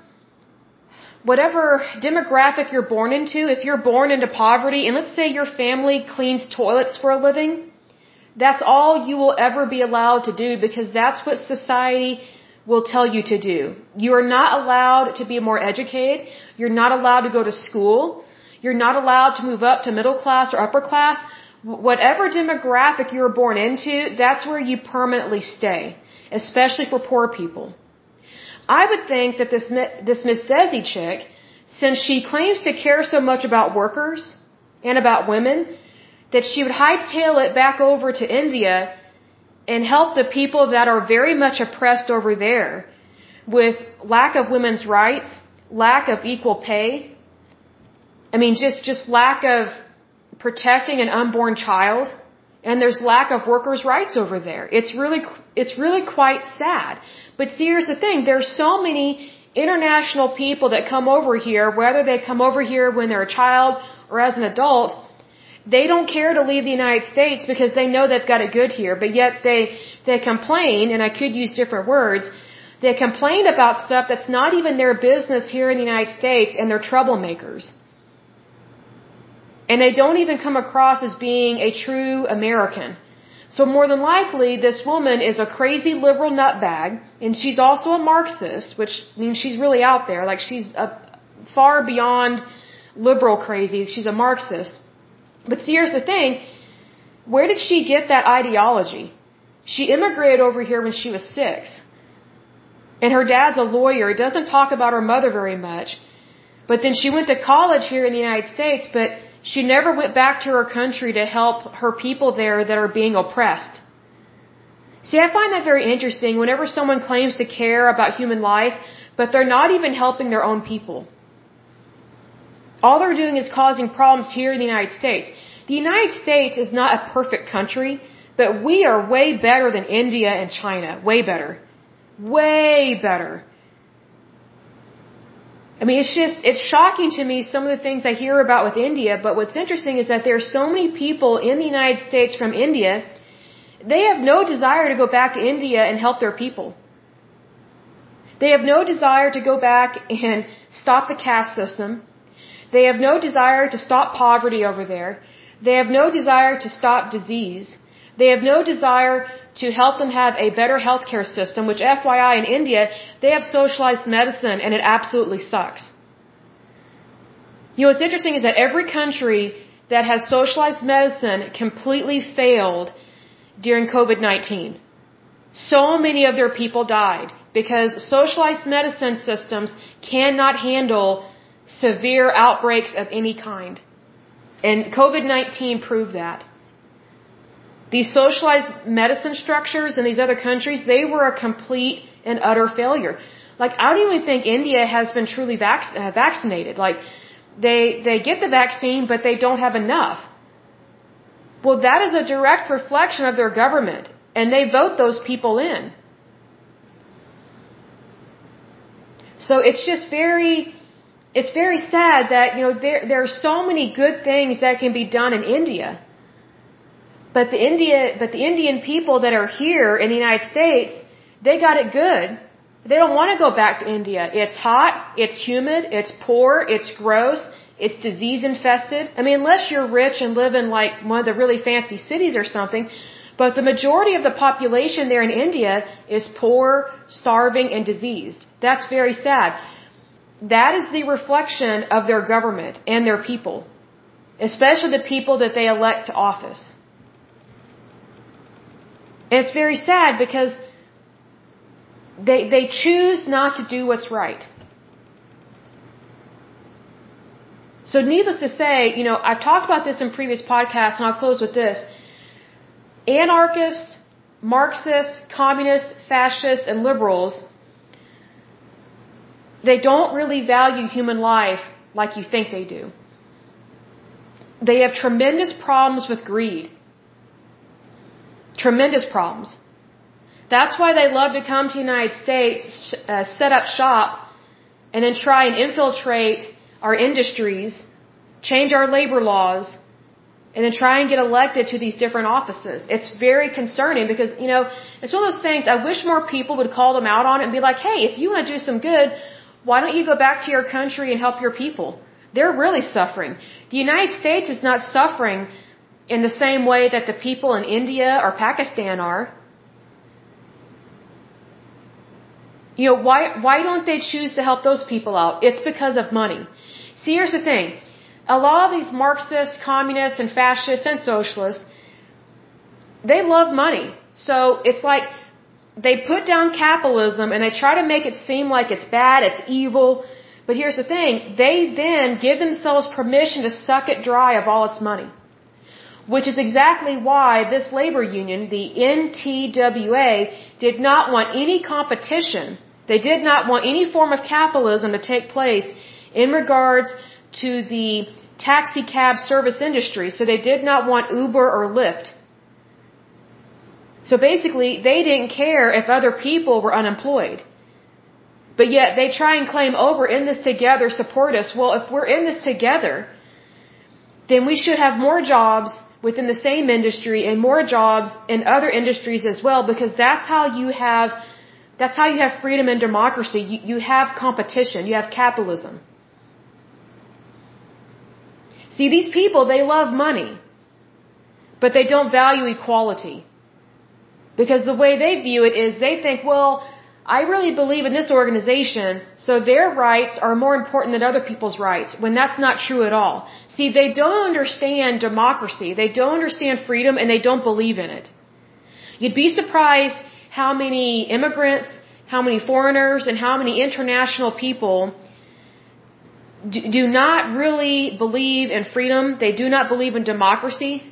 whatever demographic you're born into, if you're born into poverty and let's say your family cleans toilets for a living, that's all you will ever be allowed to do because that's what society will tell you to do. You are not allowed to be more educated. You're not allowed to go to school. You're not allowed to move up to middle class or upper class. Whatever demographic you were born into, that's where you permanently stay, especially for poor people. I would think that this, this Miss Desi chick, since she claims to care so much about workers and about women, that she would hightail it back over to India and help the people that are very much oppressed over there with lack of women's rights, lack of equal pay. I mean, just, just lack of protecting an unborn child. And there's lack of workers' rights over there. It's really, it's really quite sad. But see, here's the thing. There's so many international people that come over here, whether they come over here when they're a child or as an adult, they don't care to leave the United States because they know they've got it good here, but yet they, they complain, and I could use different words, they complain about stuff that's not even their business here in the United States, and they're troublemakers. And they don't even come across as being a true American. So more than likely, this woman is a crazy liberal nutbag, and she's also a Marxist, which means she's really out there. Like she's a, far beyond liberal crazy. She's a Marxist. But see, here's the thing. Where did she get that ideology? She immigrated over here when she was six. And her dad's a lawyer. He doesn't talk about her mother very much. But then she went to college here in the United States, but she never went back to her country to help her people there that are being oppressed. See, I find that very interesting whenever someone claims to care about human life, but they're not even helping their own people. All they're doing is causing problems here in the United States. The United States is not a perfect country, but we are way better than India and China. Way better. Way better. I mean, it's just, it's shocking to me some of the things I hear about with India, but what's interesting is that there are so many people in the United States from India they have no desire to go back to India and help their people. They have no desire to go back and stop the caste system. They have no desire to stop poverty over there. They have no desire to stop disease. They have no desire to help them have a better healthcare system, which FYI in India, they have socialized medicine and it absolutely sucks. You know, what's interesting is that every country that has socialized medicine completely failed during COVID-19. So many of their people died because socialized medicine systems cannot handle severe outbreaks of any kind. And COVID-19 proved that. These socialized medicine structures in these other countries, they were a complete and utter failure. Like, I don't even think India has been truly vac- uh, vaccinated. Like, they, they get the vaccine, but they don't have enough. Well, that is a direct reflection of their government, and they vote those people in. So it's just very, it's very sad that, you know, there, there are so many good things that can be done in India. But the India, but the Indian people that are here in the United States, they got it good. They don't want to go back to India. It's hot, it's humid, it's poor, it's gross, it's disease infested. I mean, unless you're rich and live in like one of the really fancy cities or something, but the majority of the population there in India is poor, starving, and diseased. That's very sad. That is the reflection of their government and their people, especially the people that they elect to office. And it's very sad because they, they choose not to do what's right. So needless to say, you know, I've talked about this in previous podcasts and I'll close with this. Anarchists, Marxists, communists, fascists, and liberals, they don't really value human life like you think they do. They have tremendous problems with greed. Tremendous problems. That's why they love to come to the United States, uh, set up shop, and then try and infiltrate our industries, change our labor laws, and then try and get elected to these different offices. It's very concerning because, you know, it's one of those things, I wish more people would call them out on it and be like, hey, if you want to do some good, why don't you go back to your country and help your people? They're really suffering. The United States is not suffering in the same way that the people in India or Pakistan are. You know, why, why don't they choose to help those people out? It's because of money. See, here's the thing. A lot of these Marxists, communists, and fascists and socialists, they love money. So it's like they put down capitalism and they try to make it seem like it's bad, it's evil. But here's the thing. They then give themselves permission to suck it dry of all its money. Which is exactly why this labor union, the NTWA, did not want any competition. They did not want any form of capitalism to take place in regards to the taxi cab service industry. So they did not want Uber or Lyft. So basically, they didn't care if other people were unemployed. But yet they try and claim, oh, we're in this together, support us. Well, if we're in this together, then we should have more jobs within the same industry and more jobs in other industries as well because that's how you have that's how you have freedom and democracy. You, you have competition, you have capitalism. See, these people, they love money, but they don't value equality. Because the way they view it is they think, well, I really believe in this organization, so their rights are more important than other people's rights, when that's not true at all. See, they don't understand democracy, they don't understand freedom, and they don't believe in it. You'd be surprised how many immigrants, how many foreigners, and how many international people do not really believe in freedom, they do not believe in democracy.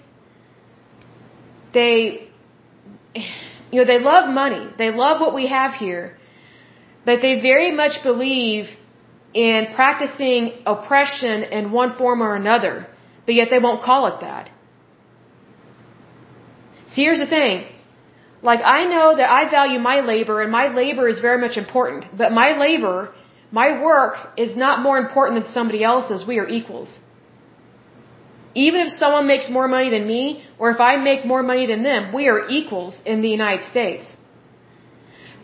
They you know, they love money. They love what we have here. But they very much believe in practicing oppression in one form or another. But yet they won't call it that. See, here's the thing. Like, I know that I value my labor and my labor is very much important. But my labor, my work is not more important than somebody else's. We are equals. Even if someone makes more money than me, or if I make more money than them, we are equals in the United States.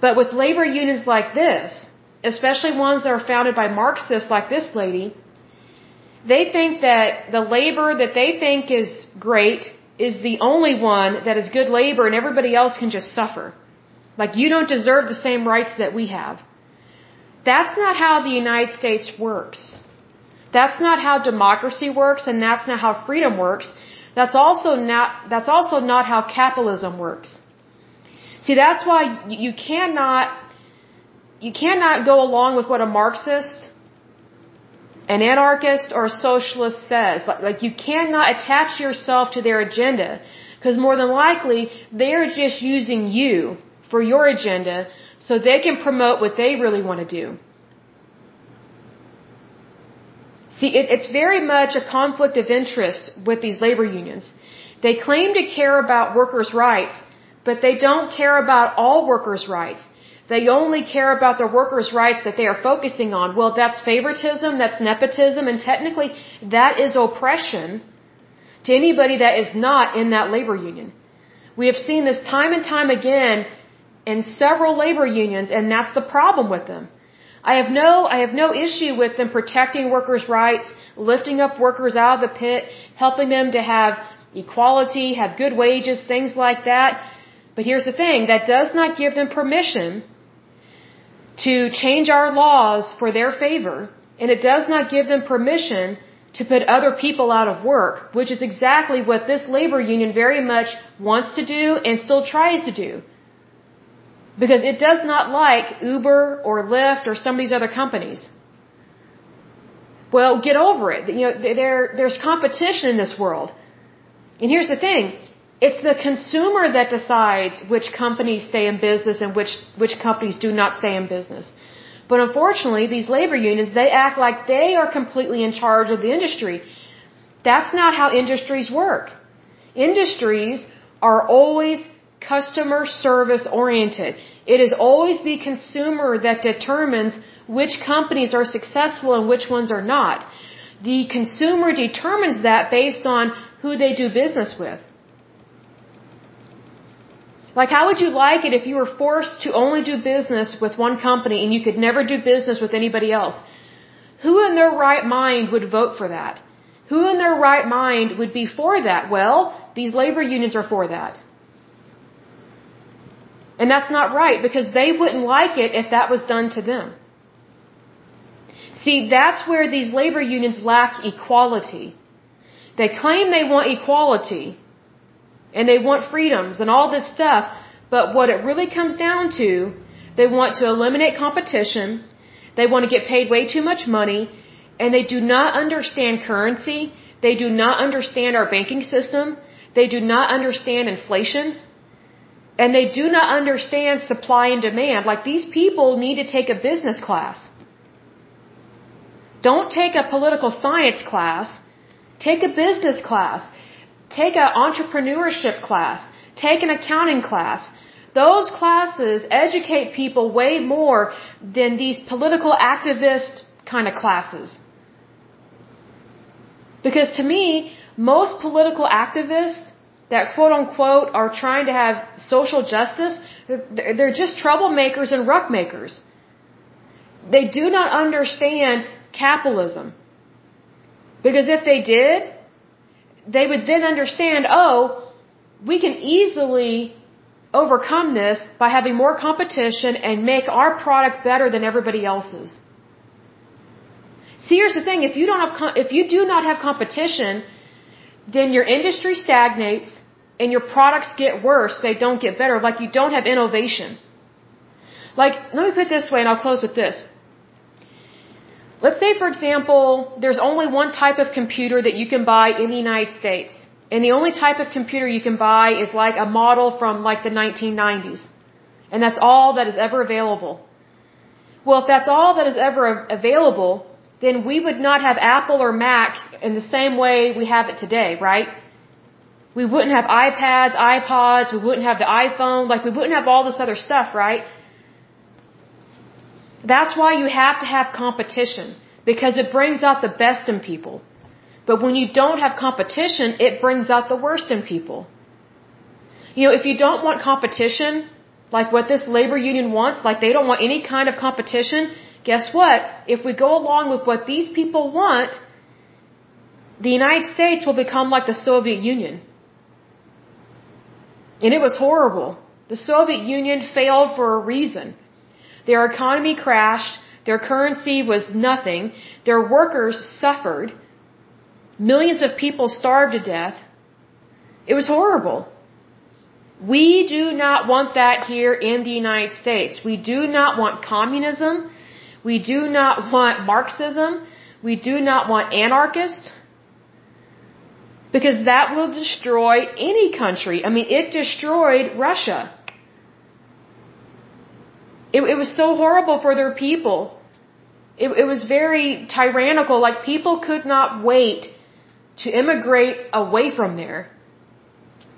But with labor unions like this, especially ones that are founded by Marxists like this lady, they think that the labor that they think is great is the only one that is good labor and everybody else can just suffer. Like you don't deserve the same rights that we have. That's not how the United States works. That's not how democracy works and that's not how freedom works. That's also not, that's also not how capitalism works. See, that's why you cannot, you cannot go along with what a Marxist, an anarchist, or a socialist says. Like, like you cannot attach yourself to their agenda because more than likely they're just using you for your agenda so they can promote what they really want to do. See, it, it's very much a conflict of interest with these labor unions. They claim to care about workers' rights, but they don't care about all workers' rights. They only care about the workers' rights that they are focusing on. Well, that's favoritism, that's nepotism, and technically that is oppression to anybody that is not in that labor union. We have seen this time and time again in several labor unions, and that's the problem with them. I have no, I have no issue with them protecting workers' rights, lifting up workers out of the pit, helping them to have equality, have good wages, things like that. But here's the thing, that does not give them permission to change our laws for their favor, and it does not give them permission to put other people out of work, which is exactly what this labor union very much wants to do and still tries to do. Because it does not like Uber or Lyft or some of these other companies. Well, get over it. You know, there, there's competition in this world. And here's the thing. It's the consumer that decides which companies stay in business and which, which companies do not stay in business. But unfortunately, these labor unions, they act like they are completely in charge of the industry. That's not how industries work. Industries are always customer service oriented. It is always the consumer that determines which companies are successful and which ones are not. The consumer determines that based on who they do business with. Like, how would you like it if you were forced to only do business with one company and you could never do business with anybody else? Who in their right mind would vote for that? Who in their right mind would be for that? Well, these labor unions are for that. And that's not right because they wouldn't like it if that was done to them. See, that's where these labor unions lack equality. They claim they want equality and they want freedoms and all this stuff, but what it really comes down to, they want to eliminate competition, they want to get paid way too much money, and they do not understand currency, they do not understand our banking system, they do not understand inflation, and they do not understand supply and demand. Like these people need to take a business class. Don't take a political science class. Take a business class. Take an entrepreneurship class. Take an accounting class. Those classes educate people way more than these political activist kind of classes. Because to me, most political activists that quote unquote are trying to have social justice, they're just troublemakers and ruckmakers. They do not understand capitalism. Because if they did, they would then understand, oh, we can easily overcome this by having more competition and make our product better than everybody else's. See, here's the thing: if you don't have, if you do not have competition, then your industry stagnates and your products get worse, they don't get better, like you don't have innovation. Like, let me put it this way and I'll close with this. Let's say, for example, there's only one type of computer that you can buy in the United States. And the only type of computer you can buy is like a model from like the 1990s. And that's all that is ever available. Well, if that's all that is ever available, then we would not have Apple or Mac in the same way we have it today, right? We wouldn't have iPads, iPods, we wouldn't have the iPhone, like we wouldn't have all this other stuff, right? That's why you have to have competition, because it brings out the best in people. But when you don't have competition, it brings out the worst in people. You know, if you don't want competition, like what this labor union wants, like they don't want any kind of competition, guess what? If we go along with what these people want, the United States will become like the Soviet Union. And it was horrible. The Soviet Union failed for a reason. Their economy crashed, their currency was nothing, their workers suffered, millions of people starved to death. It was horrible. We do not want that here in the United States. We do not want communism. We do not want Marxism. We do not want anarchists. Because that will destroy any country. I mean, it destroyed Russia. It, it was so horrible for their people. It, it was very tyrannical. Like, people could not wait to immigrate away from there.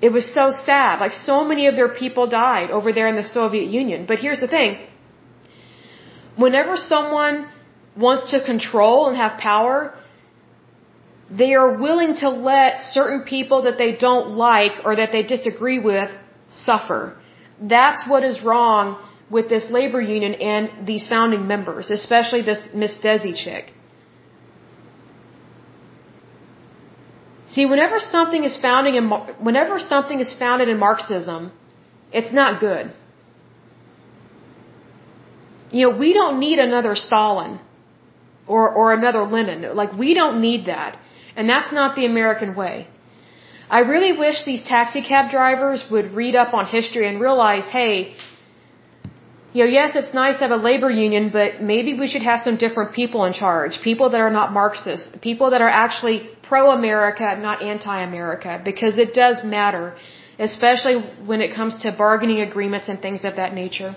It was so sad. Like so many of their people died over there in the Soviet Union. But here's the thing. Whenever someone wants to control and have power, they are willing to let certain people that they don't like or that they disagree with suffer. That's what is wrong with this labor union and these founding members, especially this Miss Desi chick. See, whenever something is founding in, whenever something is founded in Marxism, it's not good. You know, we don't need another Stalin or, or another Lenin. Like, we don't need that. And that's not the American way. I really wish these taxi cab drivers would read up on history and realize, hey, you know, yes, it's nice to have a labor union, but maybe we should have some different people in charge. People that are not Marxist. People that are actually pro-America, not anti-America, because it does matter, especially when it comes to bargaining agreements and things of that nature.